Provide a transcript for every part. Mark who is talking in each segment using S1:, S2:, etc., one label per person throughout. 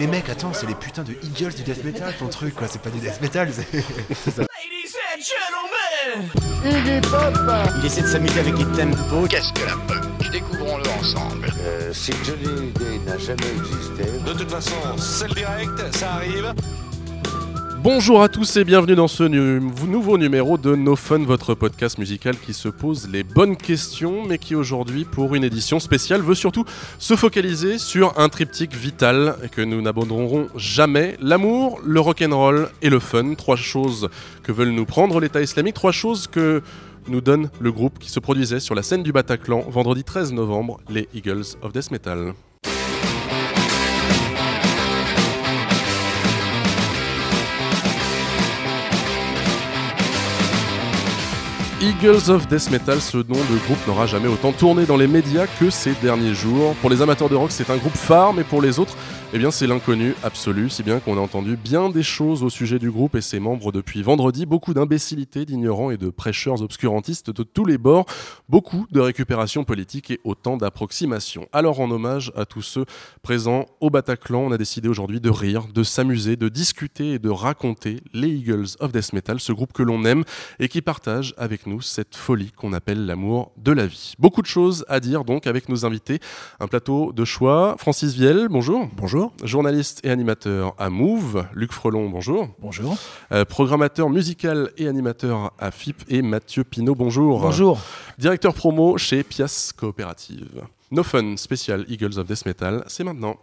S1: Mais mec, attends, c'est les putains de Eagles du death metal ton truc quoi, c'est pas du death metal, c'est ça.
S2: Il essaie de s'amuser avec les tempos.
S3: Qu'est-ce que la punk? Découvrons-le ensemble.
S4: Euh, si Johnny Hallyday n'a jamais existé,
S5: De toute façon, c'est le direct, ça arrive.
S6: Bonjour à tous et bienvenue dans ce nouveau numéro de No Fun, votre podcast musical qui se pose les bonnes questions, mais qui aujourd'hui, pour une édition spéciale, veut surtout se focaliser sur un triptyque vital que nous n'abandonnerons jamais l'amour, le rock'n'roll et le fun. Trois choses que veulent nous prendre l'État islamique, trois choses que nous donne le groupe qui se produisait sur la scène du Bataclan vendredi 13 novembre, les Eagles of Death Metal. Eagles of Death Metal, ce nom de groupe n'aura jamais autant tourné dans les médias que ces derniers jours. Pour les amateurs de rock, c'est un groupe phare, mais pour les autres, eh bien, c'est l'inconnu absolu, si bien qu'on a entendu bien des choses au sujet du groupe et ses membres depuis vendredi. Beaucoup d'imbécilités, d'ignorants et de prêcheurs obscurantistes de tous les bords. Beaucoup de récupération politique et autant d'approximations. Alors, en hommage à tous ceux présents au Bataclan, on a décidé aujourd'hui de rire, de s'amuser, de discuter et de raconter les Eagles of Death Metal, ce groupe que l'on aime et qui partage avec nous cette folie qu'on appelle l'amour de la vie. Beaucoup de choses à dire donc avec nos invités. Un plateau de choix. Francis Viel, bonjour.
S1: Bonjour.
S6: Journaliste et animateur à Move. Luc Frelon, bonjour.
S1: Bonjour.
S6: Euh, programmateur musical et animateur à FIP. Et Mathieu Pinot, bonjour.
S7: Bonjour.
S6: Directeur promo chez Pias Coopérative. No Fun spécial Eagles of Death Metal, c'est maintenant.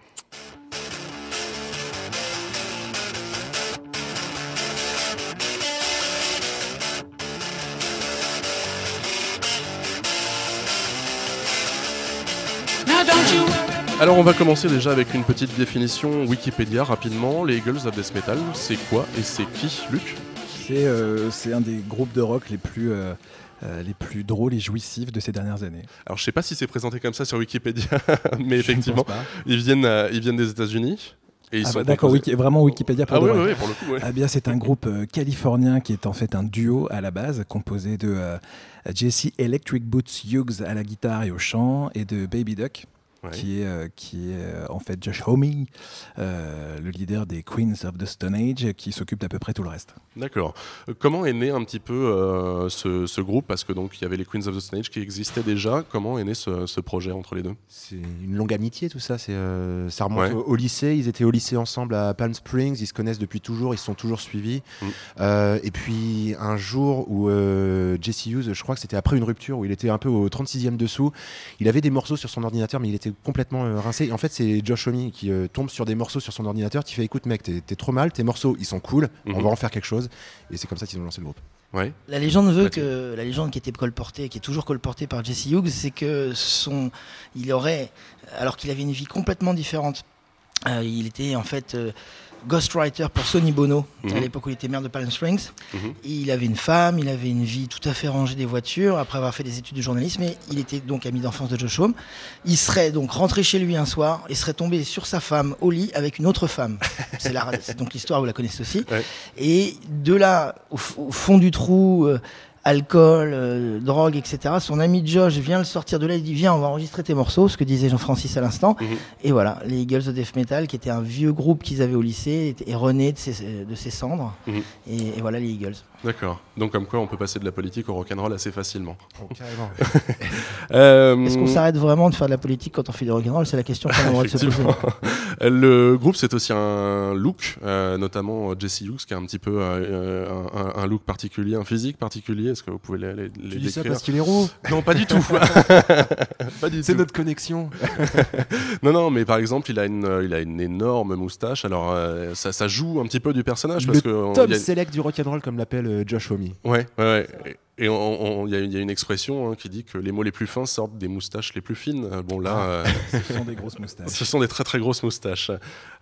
S6: Alors on va commencer déjà avec une petite définition Wikipédia rapidement. Les Eagles of Death Metal, c'est quoi et c'est qui, Luc?
S7: C'est euh, c'est un des groupes de rock les plus, euh, euh, les plus drôles et jouissifs de ces dernières années.
S6: Alors je sais pas si c'est présenté comme ça sur Wikipédia, mais
S7: Je
S6: effectivement, ils viennent, euh, ils viennent des États-Unis. Et ils
S7: Ah
S6: sont
S7: bah, D'accord, Wiki- vraiment Wikipédia pour
S6: Ah oui, oui, oui, pour le coup, ouais.
S7: Ah bien, c'est un groupe euh, californien qui est en fait un duo à la base, composé de Jesse Electric Boots Hughes à la guitare et au chant, et de Baby Duck,
S6: Ouais.
S7: qui est, euh, qui est euh, en fait Josh Homme, euh, le leader des Queens of the Stone Age, qui s'occupe d'à peu près tout le reste.
S6: D'accord. Comment est né un petit peu euh, ce, ce groupe? Parce que donc il y avait les Queens of the Stone Age qui existaient déjà. Comment est né ce, ce projet entre les deux?
S1: C'est une longue amitié tout ça, c'est euh, ça remonte
S6: Ouais.
S1: au, au lycée, ils étaient au lycée ensemble à Palm Springs, ils se connaissent depuis toujours, ils se sont toujours suivis.
S6: Mm.
S1: Euh, et puis un jour où euh, Jesse Hughes, je crois que c'était après une rupture où il était un peu au 36e dessous, il avait des morceaux sur son ordinateur mais il était complètement euh, rincé. Et en fait c'est Josh Homme qui euh, tombe sur des morceaux sur son ordinateur, qui fait écoute mec t'es t'es trop mal, tes morceaux ils sont cool, on
S6: Mhm.
S1: va en faire quelque chose. Et c'est comme ça qu'ils ont lancé le groupe.
S6: Ouais.
S2: La légende veut
S6: Mathieu.
S2: que la légende qui était colportée, qui est toujours colportée par Jesse Hughes, c'est que son, il aurait, alors qu'il avait une vie complètement différente, euh, il était en fait euh, ghostwriter pour Sonny Bono
S6: Mhm.
S2: à l'époque où il était maire de Palm Springs.
S6: Mhm.
S2: Il avait une femme, il avait une vie tout à fait rangée des voitures après avoir fait des études de journalisme. Et il était donc ami d'enfance de Josh Homme. Il serait donc rentré chez lui un soir et serait tombé sur sa femme au lit avec une autre femme. C'est donc l'histoire, vous la connaissez aussi.
S6: Ouais.
S2: Et de là, au fond du trou, euh, alcool, euh, drogue, etc. Son ami Josh vient le sortir de là, il dit viens, on va enregistrer tes morceaux, ce que disait Jean-Francis à l'instant.
S6: Mhm.
S2: Et voilà, les Eagles of Death Metal, qui était un vieux groupe qu'ils avaient au lycée, est rené de ses, de ses cendres.
S6: Mhm.
S2: Et, et voilà les Eagles.
S6: D'accord. Donc comme quoi on peut passer de la politique au rock'n'roll assez facilement.
S1: carrément.
S6: Euh,
S2: Est-ce qu'on s'arrête vraiment de faire de la politique quand on fait du rock'n'roll? C'est la question qu'on a le droit de se poser.
S6: Effectivement. Le groupe, c'est aussi un look, euh, notamment Jesse Hughes, qui a un petit peu euh, un, look particulier, un physique particulier. Est-ce que vous pouvez les, les, les
S1: Tu dis ça parce qu'il est roux?
S6: Non, pas du tout. pas du
S1: C'est notre connexion.
S6: Non, non, mais par exemple, il a une, il a une énorme moustache. Alors, euh, ça, ça joue un petit peu du personnage parce que y a-
S1: Select du rock'n'roll comme l'appelle Josh Homme.
S6: Ouais, ouais, ouais. Et il y, a- il y a une expression hein, qui dit que les mots les plus fins sortent des moustaches les plus fines. Bon là, euh,
S7: Ce sont des grosses moustaches.
S6: ce sont des très très grosses moustaches.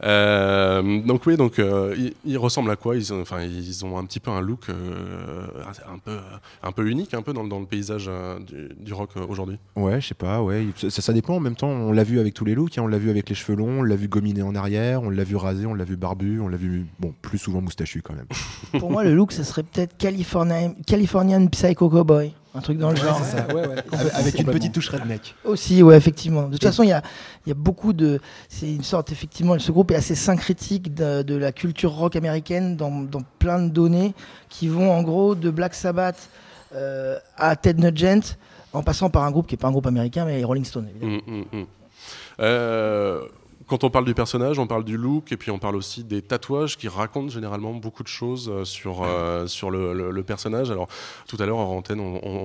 S6: Euh, donc oui, donc euh, ils, ils ressemblent à quoi? Ils ont, enfin, ils ont un petit peu un look euh, un peu un peu unique, un peu dans, le- dans le paysage euh, du, du rock euh, aujourd'hui.
S1: Ouais, je sais pas, ouais. Ça, ça dépend. En même temps, on l'a vu avec tous les looks. hein. On l'a vu avec les cheveux longs, on l'a vu gominé en arrière, on l'a vu rasé, on l'a vu barbu, on l'a vu, bon, plus souvent moustachu quand même.
S2: Pour moi, le look, ce serait peut-être Californian, Californian Psycho Cowboy, un truc dans le genre.
S7: c'est ça. Ouais, ouais.
S1: Avec, avec une petite touche redneck.
S2: Aussi, ouais, effectivement. De toute façon, il y a, il y a beaucoup de. C'est une sorte, effectivement, ce groupe est assez syncrétique de, de la culture rock américaine dans, dans plein de données qui vont en gros de Black Sabbath euh, à Ted Nugent en passant par un groupe qui n'est pas un groupe américain mais Rolling évidemment.
S6: Mm, mm, mm. Euh, quand on parle du personnage, on parle du look et puis on parle aussi des tatouages qui racontent généralement beaucoup de choses euh, sur, euh, sur le, personnage. Alors tout à l'heure en antenne,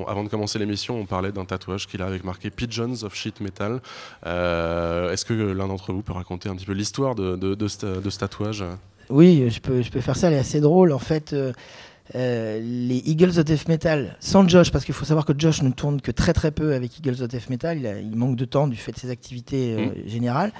S6: avant de commencer l'émission, on parlait d'un tatouage qu'il a avec marqué Pigeons of Sheet Metal. Euh, Est-ce que l'un d'entre vous peut raconter un petit peu l'histoire de, ce, tatouage?
S2: Oui, je peux, je peux faire ça, elle est assez drôle. En fait, euh, les Eagles of Death Metal, sans Josh, parce qu'il faut savoir que Josh ne tourne que très très peu avec Eagles of Death Metal, il, a- il manque de temps du fait de ses activités euh, générales.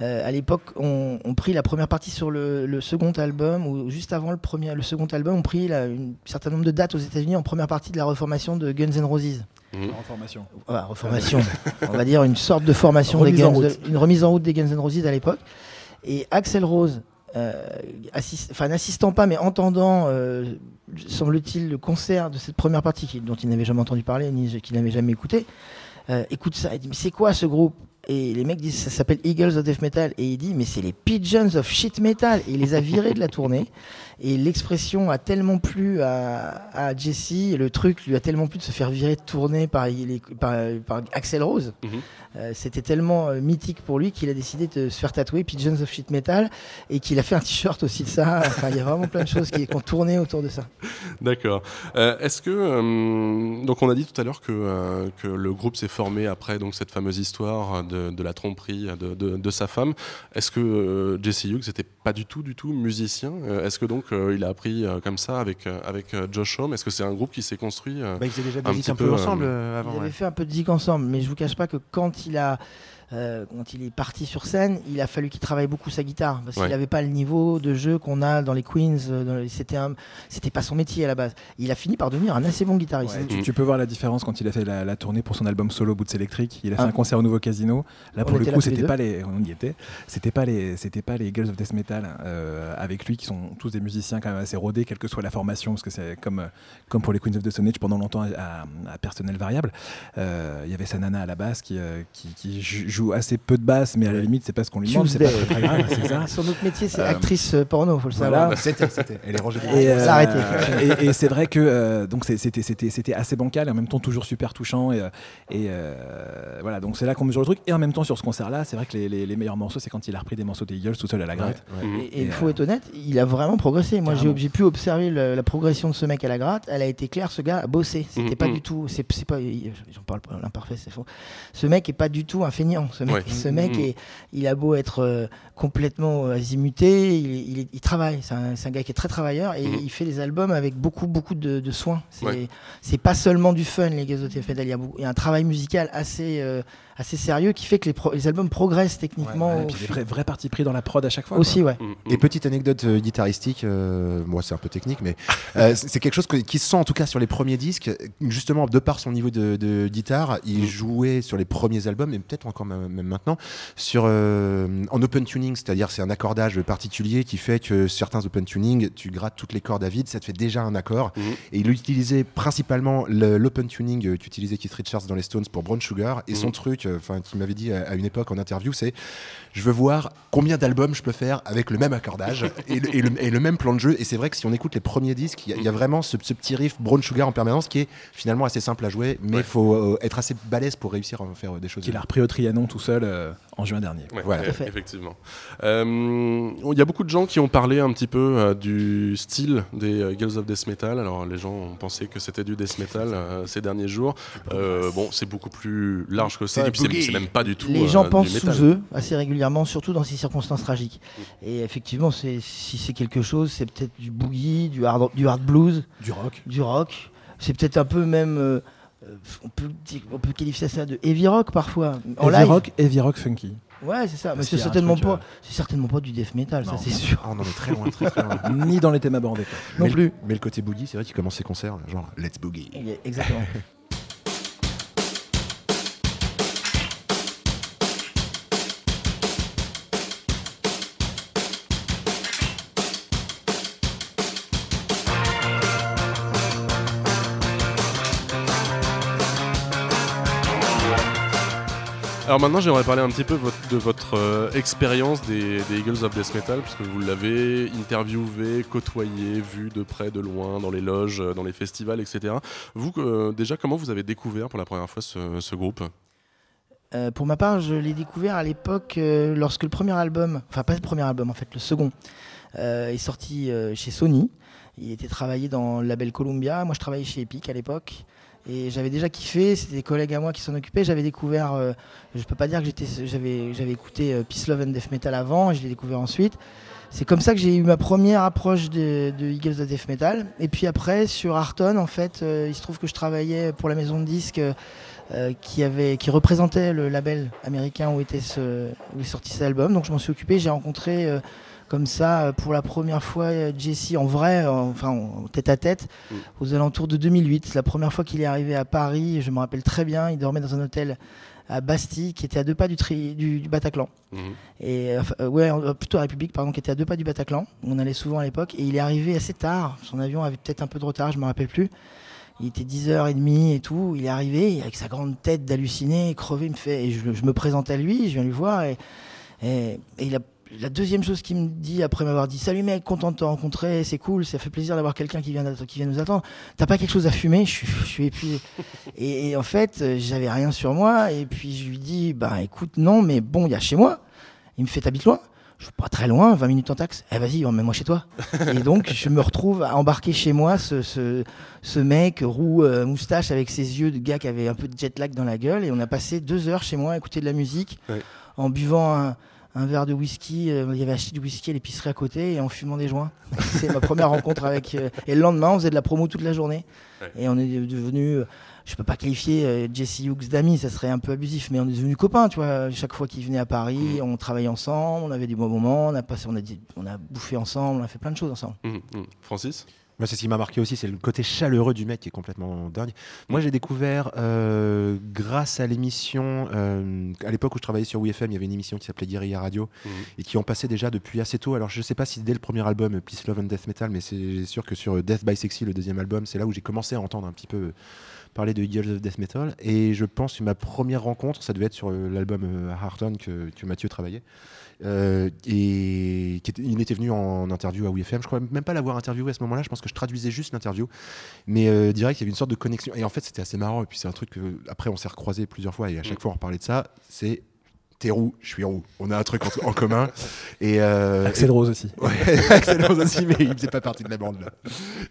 S2: Euh, à l'époque, on, on prit la première partie sur le, le second album, ou juste avant le, premier, le second album, on prit un certain nombre de dates aux États-Unis en première partie de la reformation de Guns N' Roses.
S7: En formation.
S2: Voilà, reformation. on va dire une sorte de formation des
S7: Remise en
S2: Guns,
S7: route.
S2: une remise en route des Guns N' Roses à l'époque. Et Axel Rose, euh, assist- enfin n'assistant pas, mais entendant, euh, semble-t-il, le concert de cette première partie dont il n'avait jamais entendu parler ni qu'il n'avait jamais écouté, euh, écoute ça. Il dit mais c'est quoi ce groupe? Et les mecs disent ça s'appelle Eagles of Death Metal et il dit mais c'est les Pigeons of Shit Metal et il les a virés de la tournée. Et l'expression a tellement plu à, à Jesse, et le truc lui a tellement plu de se faire virer de tournée par, les- par, par Axel Rose.
S6: Mhm.
S2: Euh, C'était tellement euh, mythique pour lui qu'il a décidé de se faire tatouer Pigeons of Shit Metal et qu'il a fait un t-shirt aussi de ça. Enfin, il y a vraiment plein de choses qui, qui ont tourné autour de ça.
S6: D'accord. Euh, Est-ce que euh, donc on a dit tout à l'heure que, que le groupe s'est formé après donc cette fameuse histoire de, de la tromperie de, de- de sa femme. Est-ce que euh, Jesse Hughes n'était pas du tout du tout musicien Euh, Est-ce que donc euh, il a appris euh, comme ça avec euh, avec Josh Homme? Est-ce que c'est un groupe qui s'est construit euh,
S1: Bah, ils faisaient déjà
S6: Un
S1: la musique
S6: petit
S1: un peu
S6: peu,
S1: ensemble avant.
S2: Ils avaient
S1: ouais.
S2: fait un peu de zik ensemble, mais je vous cache pas que quand il a euh, quand il est parti sur scène, il a fallu qu'il travaille beaucoup sa guitare parce
S6: Ouais.
S2: qu'il n'avait pas le niveau de jeu qu'on a dans les Queens. euh, C'était un, c'était pas son métier à la base. Il a fini par devenir un assez bon guitariste.
S7: Ouais, tu,
S6: Mm.
S7: tu peux voir la différence quand il a fait la, la tournée pour son album solo Boots Electric. Il a fait
S2: Ah.
S7: un concert au Nouveau Casino. Là,
S2: On
S7: pour le coup, c'était pas les, on y était. C'était pas les, c'était pas les Girls of Death Metal euh, avec lui qui sont tous des musiciens quand même assez rodés, quelle que soit la formation, parce que c'est comme comme pour les Queens of the Stone Age pendant longtemps à, à personnel variable. Euh, Il y avait sa nana à la basse qui, euh, qui, qui jou- joue assez peu de basse, mais à la limite, c'est pas ce qu'on lui demande. C'est pas
S2: Tuesday.
S7: très, très grave, c'est ça.
S2: Son autre métier, c'est
S7: Euh,
S2: actrice euh, porno, faut le
S7: voilà.
S2: savoir.
S1: C'était, c'était. Elle est rangée.
S7: Et,
S2: s'arrêter.
S7: et, et c'est vrai que euh, donc c'était c'était c'était assez bancal et en même temps toujours super touchant et, euh, et euh, voilà donc c'est là qu'on mesure le truc et en même temps sur ce concert là c'est vrai que les, les- les meilleurs morceaux c'est quand il a repris des morceaux des Eagles tout seul à la gratte.
S2: Et, et il faut
S7: euh,
S2: être honnête, il a vraiment progressé. Moi, j'ai pu observer le- la progression de ce mec à la gratte. Elle a été claire, ce gars a bossé. C'était
S6: Mhm,
S2: pas
S6: mhm.
S2: du tout. C'est c'est pas. J'en parle pas, l'imparfait, c'est faux. Ce mec est pas du tout un feignant. Ce mec,
S6: Ouais.
S2: ce mec est, il a beau être euh, complètement azimuté, il, travaille. C'est un, gars qui est très travailleur et
S6: Mhm.
S2: il fait des albums avec beaucoup, beaucoup de, de soin. C'est
S6: Ouais.
S2: pas seulement du fun, les Gazotes Fedel. Il y a beaucoup- il y a un travail musical assez, euh, assez sérieux qui fait que les, pro- les albums progressent techniquement.
S7: Ouais, puis des vrais, vrais partis pris dans la prod à chaque fois
S2: aussi, ouais.
S6: Mhm.
S1: Et petite anecdote euh, guitaristique, euh, moi c'est un peu technique, mais euh, c'est quelque chose que- qui se sent en tout cas sur les premiers disques, justement de par son niveau de, de guitare, il jouait sur les premiers albums, et peut-être encore même maintenant, sur, euh, en open tuning, c'est-à-dire c'est un accordage particulier qui fait que certains open tuning, tu grattes toutes les cordes à vide, ça te fait déjà un accord. Et il utilisait principalement le- l'open tuning qu'utilisait Keith Richards dans les Stones pour Brown Sugar, et son truc, euh, enfin qui m'avait dit à, à une époque en interview, c'est je veux voir combien d'albums je peux faire avec le même accordage et, le, et le- et le même plan de jeu. Et c'est vrai que si on écoute les premiers disques, il y, a- il y a vraiment ce, ce petit riff Brown Sugar en permanence qui est finalement assez simple à jouer, mais il
S6: Ouais.
S1: faut euh, être assez balèze pour réussir à en faire euh, des choses.
S7: qu'il a repris au Trianon tout seul euh, en juin dernier
S6: Ouais,
S1: Voilà.
S2: Tout à fait.
S6: effectivement. Euh, Il y a beaucoup de gens qui ont parlé un petit peu euh, du style des euh, Girls of Death Metal. Alors les gens ont pensé que c'était du death metal euh, ces derniers jours. Euh, bon, c'est beaucoup plus large que ça. Et puis c'est même pas du tout.
S2: Les
S6: euh,
S2: gens
S6: du
S2: pensent sous eux assez régulièrement, surtout dans ces circonstances tragiques. Et effectivement, si c'est quelque chose, c'est peut-être du boogie, du hard, du hard blues,
S7: du rock
S2: du rock. C'est peut-être un peu même. Euh, on, peut, dire- on peut qualifier ça de heavy rock parfois. En
S7: heavy
S2: live.
S7: rock heavy rock funky
S2: Ouais, c'est ça. Mais c'est certainement, pas,
S7: euh,
S2: c'est certainement pas du death metal, ça
S7: Non.
S2: c'est sûr.
S1: Ah, on en est très loin, très très loin.
S7: ni dans les thèmes abordés.
S2: Non
S1: mais, le-
S2: plus.
S1: mais le côté boogie, c'est vrai qu'il commence ses concerts, genre Let's Boogie.
S2: Exactement.
S6: Alors maintenant, j'aimerais parler un petit peu de votre euh, expérience des, Eagles of Death Metal, puisque vous l'avez interviewé, côtoyé, vu de près, de loin, dans les loges, euh, dans les festivals, etc. Vous, euh, déjà, comment vous avez découvert pour la première fois ce, groupe?
S2: Pour ma part, je l'ai découvert à l'époque lorsque le premier album, enfin pas le premier album en fait, le second, est sorti chez Sony. Il était travaillé dans le label Columbia. Moi, je travaillais chez Epic à l'époque. Et j'avais déjà kiffé, c'était des collègues à moi qui s'en occupaient. J'avais découvert, euh, je peux pas dire que j'étais, j'avais, j'avais écouté euh, Peace Love and Death Metal avant, et je l'ai découvert ensuite. C'est comme ça que j'ai eu ma première approche de, de Eagles of Death Metal. Et puis après, sur Arton, en fait, euh, il se trouve que je travaillais pour la maison de disques euh, qui, avait, qui représentait le label américain où, était où est sorti cet album. Donc je m'en suis occupé. J'ai rencontré comme ça euh, pour la première fois euh, Jesse en vrai, en- enfin en tête à tête,
S6: Mm.
S2: aux alentours de 2008. C'est la première fois qu'il est arrivé à Paris. Je me rappelle très bien. Il dormait dans un hôtel à Bastille qui était à deux pas du, tri- du, du Bataclan.
S6: Mhm.
S2: Et euh, euh, ouais, euh, plutôt à République, pardon, qui était à deux pas du Bataclan. On allait souvent à l'époque. Et il est arrivé assez tard. Son avion avait peut-être un peu de retard, je me rappelle plus. Il était 10h30 et tout. Il est arrivé avec sa grande tête d'halluciné, crevé. Il me fait, et je, je me présente à lui, je viens lui voir. Et, et, et il a- la deuxième chose qu'il me dit après m'avoir dit Salut mec, content de te rencontrer, c'est cool, ça fait plaisir d'avoir quelqu'un qui vient, qui vient nous attendre. T'as pas quelque chose à fumer? Je suis, je suis épuisé. et, et en fait, euh, j'avais rien sur moi. Et puis je lui dis Bah écoute, non, mais bon, il y a chez moi. Il me fait T'habites loin? Je suis pas très loin, 20 minutes en taxe. Eh vas-y, emmène-moi chez toi. et donc, je me retrouve à embarquer chez moi ce, ce, ce mec roux euh, moustache avec ses yeux de gars qui avait un peu de jet lag dans la gueule. Et on a passé deux heures chez moi à écouter de la musique
S6: Ouais.
S2: en buvant un, un verre de whisky. euh, il y avait acheté du whisky à l'épicerie à côté et en fumant des joints. C'est ma première rencontre avec. euh, et le lendemain, on faisait de la promo toute la journée.
S6: Ouais.
S2: Et on est devenu. Je peux pas qualifier euh, Jesse Hughes d'amis, ça serait un peu abusif, mais on est devenus copains, tu vois. Chaque fois qu'il venait à Paris, on travaillait ensemble, on avait des bons moments, on a passé, on a, dit- on a bouffé ensemble, on a fait plein de choses ensemble.
S6: Mhm, mhm. Francis?
S1: Moi, c'est ce qui m'a marqué aussi, c'est le côté chaleureux du mec qui est complètement dingue. Moi, j'ai découvert euh, grâce à l'émission, euh, à l'époque où je travaillais sur WFM, il y avait une émission qui s'appelait Guerilla Radio
S6: Mhm.
S1: et qui en passait déjà depuis assez tôt. Alors, je sais pas si dès le premier album, Peace, Love and Death Metal, mais c'est sûr que sur Death by Sexy, le deuxième album, c'est là où j'ai commencé à entendre un petit peu parler de Eagles of Death Metal. Et je pense que ma première rencontre, ça devait être sur euh, l'album euh, Hearton que, que Mathieu travaillait. Euh, et qui était- il était venu en interview à WFM. Je crois même pas l'avoir interviewé à ce moment-là. Je pense que je traduisais juste l'interview. Mais euh, direct, il y avait une sorte de connexion. Et en fait, c'était assez marrant. Et puis, c'est un truc que, après, on s'est recroisé plusieurs fois. Et à chaque fois, on reparlait de ça. C'est t'es roux, je suis roux. On a un truc en, en commun. Et, euh,
S7: Axel Rose aussi.
S1: Ouais, Axel Rose aussi, mais il faisait pas partie de la bande là.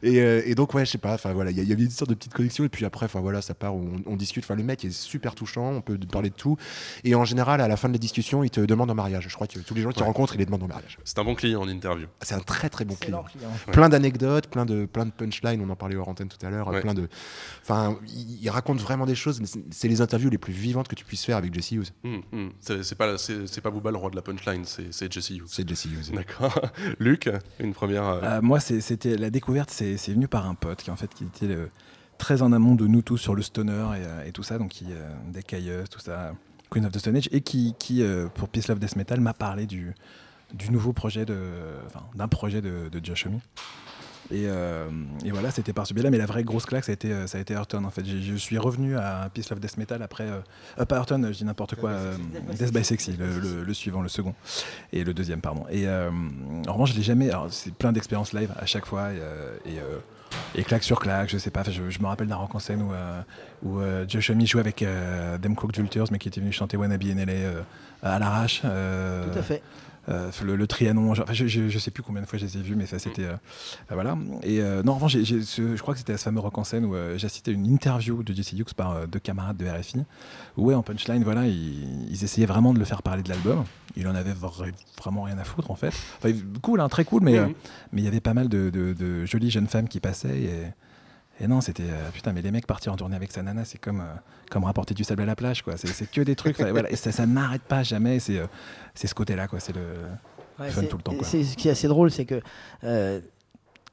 S1: Et, euh, et donc ouais, je sais pas. Enfin voilà, il y, y avait une sorte de petite connexion et puis après, enfin voilà, ça part, on, on discute. Enfin le mec est super touchant, on peut parler de tout. Et en général, à la fin de la discussion, il te demande en mariage. Je crois que tous les gens qu'il
S6: Ouais.
S1: rencontre, il les demande en mariage.
S6: C'est un bon client en interview.
S1: C'est un très très bon client.
S2: client.
S6: Ouais.
S1: Plein d'anecdotes, plein de plein de punchlines. On en parlait hors antenne tout à l'heure.
S6: Ouais.
S1: Plein de, enfin, il, il raconte vraiment des choses. C'est- C'est les interviews les plus vivantes que tu puisses faire avec Jesse Hughes.
S6: Mhm. C'est pas, c'est pas Booba le roi de la punchline, c'est c'est Jesse Hughes.
S1: C'est Jesse Hughes.
S6: D'accord. Luc, une première. euh,
S7: Euh, moi, c'était la découverte, c'est c'est venu par un pote qui en fait qui était très en amont de nous tous sur le stoner et, euh, et tout ça, donc qui euh, des Caius, tout ça, Queen of the Stone Age, et qui, qui euh, pour Peace Love Death Metal m'a parlé du du nouveau projet de, enfin, d'un projet de, de Josh Homme. Et, euh, et voilà, c'était par ce biais-là, mais la vraie grosse claque, ça a été, euh, ça a été Hearton en fait. Je suis revenu à Peace Love Death Metal après. Euh, euh, pas Hearton, je dis n'importe quoi. euh, Death by Sexy, le, le- le suivant, le second. Et le deuxième, pardon. Et euh, en revanche, je l'ai jamais. Alors, c'est plein d'expériences live à chaque fois. Et, euh, et, euh, et claque sur claque, je sais pas. Je, je me rappelle d'un rock en scène où, euh, où euh, Josh Homme jouait avec euh, Cook Julters, mais qui était venu chanter Wannabe in LA euh, à l'arrache. euh,
S2: Tout à fait.
S7: Euh, le, le Trianon, genre, je, je, je sais plus combien de fois je les ai vus, mais ça c'était. euh, euh, voilà. Et euh, non, en revanche, ce- je crois que c'était à ce fameux rock en scène où euh, j'ai cité une interview de Jesse Hughes par deux camarades de RFI, où ouais, en punchline, voilà, ils, ils essayaient vraiment de le faire parler de l'album. Il en avait vra- vraiment rien à foutre en fait. Enfin, cool, hein, très cool, mais mais il y avait pas mal de, de- de jolies jeunes femmes qui passaient et. Et non, c'était euh, putain, mais les mecs partir en tournée avec sa nana, c'est comme, euh, comme rapporter du sable à la plage, quoi. C'est que des trucs, voilà, et ça, ça n'arrête pas jamais. C'est euh, c'est ce côté-là, quoi. C'est le.
S2: Ouais,
S7: Fun tout le temps, quoi.
S2: c'est- Ce qui est assez drôle, c'est que euh,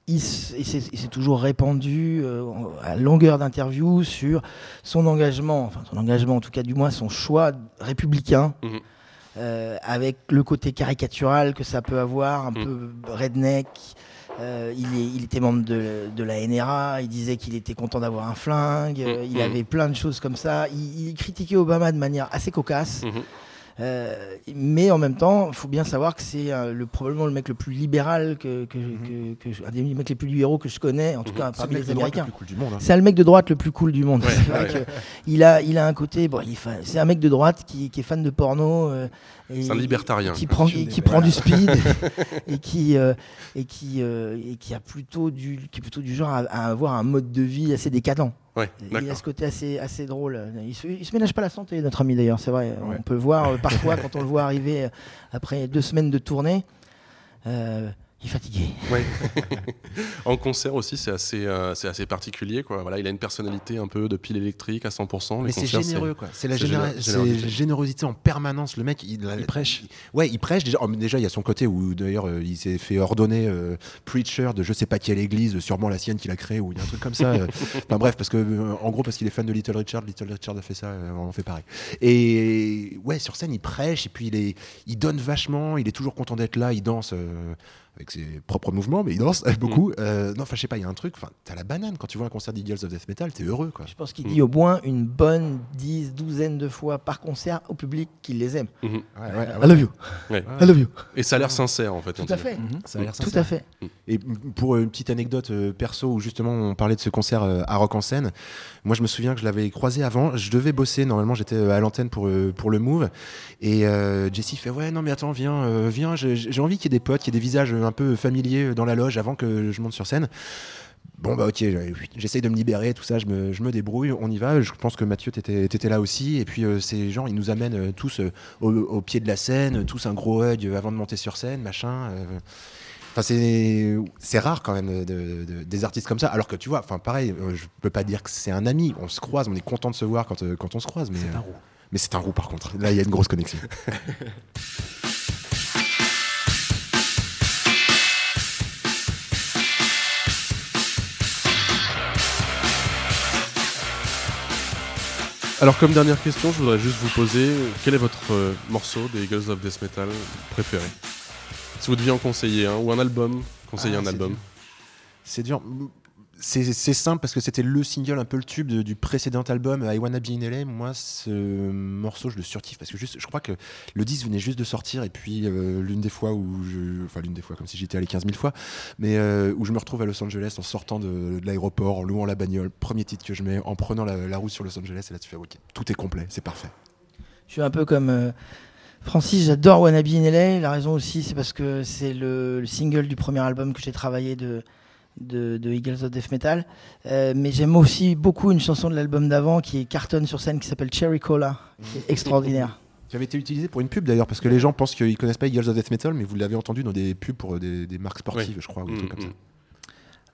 S2: il s'est toujours répandu euh, à longueur d'interview sur son engagement, enfin son engagement, en tout cas du moins son choix républicain,
S6: Mhm.
S2: euh, avec le côté caricatural que ça peut avoir, un
S6: Mhm.
S2: peu redneck. Euh, il, est- il était membre de, de la NRA, il disait qu'il était content d'avoir un flingue, euh, il
S6: Mhm.
S2: avait plein de choses comme ça. Il, il critiquait Obama de manière assez cocasse.
S6: Mhm.
S2: Euh, mais en même temps, il faut bien savoir que c'est euh, le, probablement le mec le plus libéral, que, que, que- que je- un des mecs les plus libéraux que je connais, en tout
S6: Mhm.
S2: cas
S1: C'est le
S2: parmi
S1: mec
S2: les
S1: de droite le
S2: Américains.
S1: plus cool du monde. hein.
S2: C'est le mec de droite le plus cool du monde.
S6: Ouais,
S2: vrai
S6: ouais.
S2: que il a, il a un côté, bon, c'est un mec de droite qui, qui est fan de porno. euh,
S6: C'est un libertarien.
S2: Qui prend, qui prend du speed et qui, euh, et, qui, euh, et qui a plutôt du, qui est plutôt du genre à, à avoir un mode de vie assez décadent.
S6: Ouais,
S2: Il a
S6: d'accord.
S2: ce côté assez, assez drôle. Il se, il se ménage pas la santé, notre ami d'ailleurs, c'est vrai.
S7: Ouais.
S2: On peut le voir euh, parfois quand on le voit arriver euh, après deux semaines de tournée. euh, il est fatigué.
S6: Ouais. en concert aussi, c'est assez, euh, c'est assez particulier. Quoi. Voilà, il a une personnalité un peu de pile électrique à 100%. Les
S1: Mais c'est généreux, quoi. C'est la
S6: géné- générosité.
S1: générosité en permanence. Le mec, il,
S7: Il prêche.
S1: Ouais, il prêche. Déjà, oh, déjà, il y a son côté où, d'ailleurs, euh, il s'est fait ordonner euh, preacher de je sais pas quelle église, sûrement la sienne qu'il a créée, ou il y a un truc comme ça. euh. Enfin bref, parce que, en gros, parce qu'il est fan de Little Richard, Little Richard a fait ça, on en fait pareil. Et ouais, sur scène, il prêche, et puis il, est, il donne vachement, il est toujours content d'être là, il danse. Avec ses propres mouvements, mais il danse beaucoup. Euh, non, enfin, je sais pas, il y a un truc, enfin, t'as la banane quand tu vois un concert d'Eagles of Death Metal, t'es heureux, quoi.
S2: Je pense qu'il dit au moins une bonne dix, douzaine de fois par concert au public qu'il les aime.
S6: Mhm.
S1: Ouais, ouais,
S2: I love you.
S6: Ouais.
S2: I love you.
S6: Et ça a l'air sincère en fait.
S2: Tout à fait.
S1: ça a l'air
S2: Tout
S1: sincère.
S2: à fait.
S1: Et m- pour une petite anecdote euh, perso où justement on parlait de ce concert euh, à Rock en scène, moi je me souviens que je l'avais croisé avant, je devais bosser, normalement j'étais à l'antenne pour, euh, pour le Move, et euh, Jessie fait ouais non mais attends viens, euh, viens, j'ai j'ai envie qu'il y ait des potes, qu'il y ait des visages euh, un peu familiers euh, dans la loge avant que je monte sur scène. Bon bah ok, j'essaye de me libérer, tout ça, je me, je me débrouille, on y va. Je pense que Mathieu t'étais étais là aussi. Et puis euh, ces gens, ils nous amènent euh, tous euh, au, au pied de la scène, tous un gros hug avant de monter sur scène, machin. Enfin, c'est c'est rare quand même de- de- des artistes comme ça. Alors que tu vois, enfin pareil, je peux pas dire que c'est un ami. On se croise, on est content de se voir quand, quand on se croise. Mais
S7: C'est un roux.
S1: mais c'est un roux par contre. Là, il y a une grosse connexion.
S6: Alors comme dernière question, je voudrais juste vous poser quel est votre euh, morceau des Eagles of Death Metal préféré? Si vous deviez en conseiller un ou un album, conseiller
S1: Ah,
S6: un album.
S1: C'est dur. C'est simple parce que c'était le single, un peu le tube du précédent album, I Wanna Be in LA. Moi, ce morceau, je le surkiffe parce que juste, je crois que le disque venait juste de sortir et puis euh, l'une des fois où je. Enfin, l'une des fois, comme si j'étais allé 15 000 fois, mais euh, où je me retrouve à Los Angeles en sortant de, l'aéroport, en louant la bagnole, premier titre que je mets, en prenant la, route sur Los Angeles et là tu fais, ok, tout est complet, c'est parfait.
S2: Je suis un peu comme euh, Francis, j'adore Wannabe in LA. La raison aussi, c'est parce que c'est le single du premier album que j'ai travaillé de, de, de Eagles of Death Metal. Euh, mais j'aime aussi beaucoup une chanson de l'album d'avant qui est cartonne sur scène qui s'appelle Cherry Cola, qui est extraordinaire.
S1: Qui avait été utilisé pour une pub d'ailleurs, parce que les gens pensent qu'ils connaissent pas Eagles of Death Metal, mais vous l'avez entendu dans des pubs pour des, des marques sportives,
S6: Oui.
S1: je crois, ou des
S6: Mm,
S1: trucs comme
S6: mm.
S1: ça.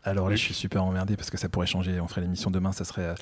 S7: Alors là, je suis super emmerdé parce que ça pourrait changer. On ferait l'émission demain, ça serait. euh,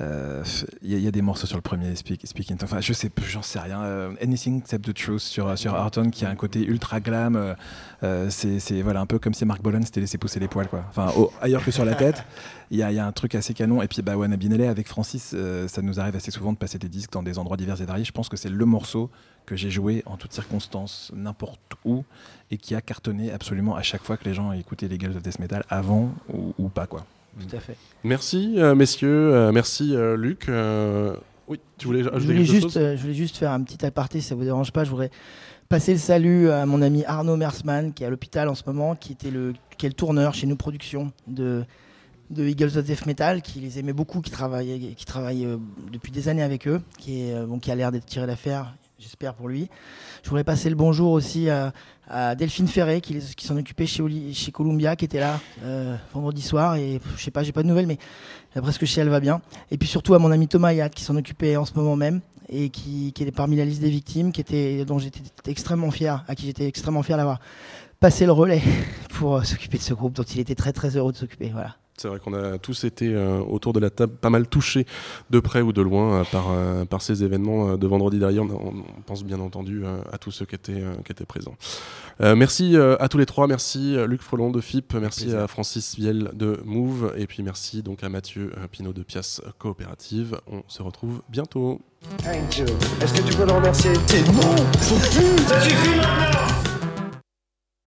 S7: euh, Il y, a- il y a des morceaux sur le premier Speak, Speaking. Enfin, je sais, j'en sais rien. Euh, Anything Except the Truth sur sur Harton, qui a un côté ultra glam. euh, c'est c'est, voilà un peu comme si Mark Bolan s'était laissé pousser les poils, quoi. Enfin, au- ailleurs que sur la tête. Il y, a, il y a un truc assez canon. Et puis, bah, in LA, avec Francis, euh, ça nous arrive assez souvent de passer des disques dans des endroits divers et variés. Je pense que c'est le morceau que j'ai joué en toutes circonstances, n'importe où, et qui a cartonné absolument à chaque fois que les gens écoutaient les Girls of Death Metal avant ou, ou pas, quoi.
S2: Tout à fait.
S6: Merci euh, messieurs, euh, merci euh, Luc. Euh, oui, tu voulais
S2: Je
S6: ajouter
S2: voulais,
S6: quelque
S2: juste,
S6: chose
S2: euh, je voulais juste faire un petit aparté, si ça vous dérange pas. Je voudrais passer le salut à mon ami Arnaud Mersman, qui est à l'hôpital en ce moment, qui, était le, qui est le tourneur chez nous production de, de Eagles of Death Metal, qui les aimait beaucoup, qui travaille, qui travaille euh, depuis des années avec eux, euh, qui a l'air d'être tiré d'affaire, j'espère pour lui. Je voudrais passer le bonjour aussi à, Delphine Ferré, qui, s'en occupait chez, Columbia, qui était là euh, vendredi soir, et je sais pas, j'ai pas de nouvelles, mais d'après ce que je elle va bien. Et puis surtout à mon ami Thomas Hayat, qui s'en occupait en ce moment même, et qui, qui est parmi la liste des victimes, dont j'étais extrêmement fier, à qui j'étais extrêmement fier d'avoir passé le relais pour s'occuper de ce groupe, dont il était très très heureux de s'occuper. Voilà.
S6: C'est vrai qu'on a tous été euh, autour de la table pas mal touchés de près ou de loin euh, par, euh, par ces événements euh, de vendredi dernier. On, on pense bien entendu euh, à tous ceux qui étaient, euh, qui étaient présents. Euh, merci euh, à tous les trois. Merci Luc Frelon de FIP. Merci
S1: Plaisir.
S6: à Francis Viel de Move. Et puis merci donc à Mathieu Pinot de Pias Coopérative. On se retrouve bientôt.
S4: Thank you. Est-ce que tu peux le remercier?
S5: Ça suffit maintenant?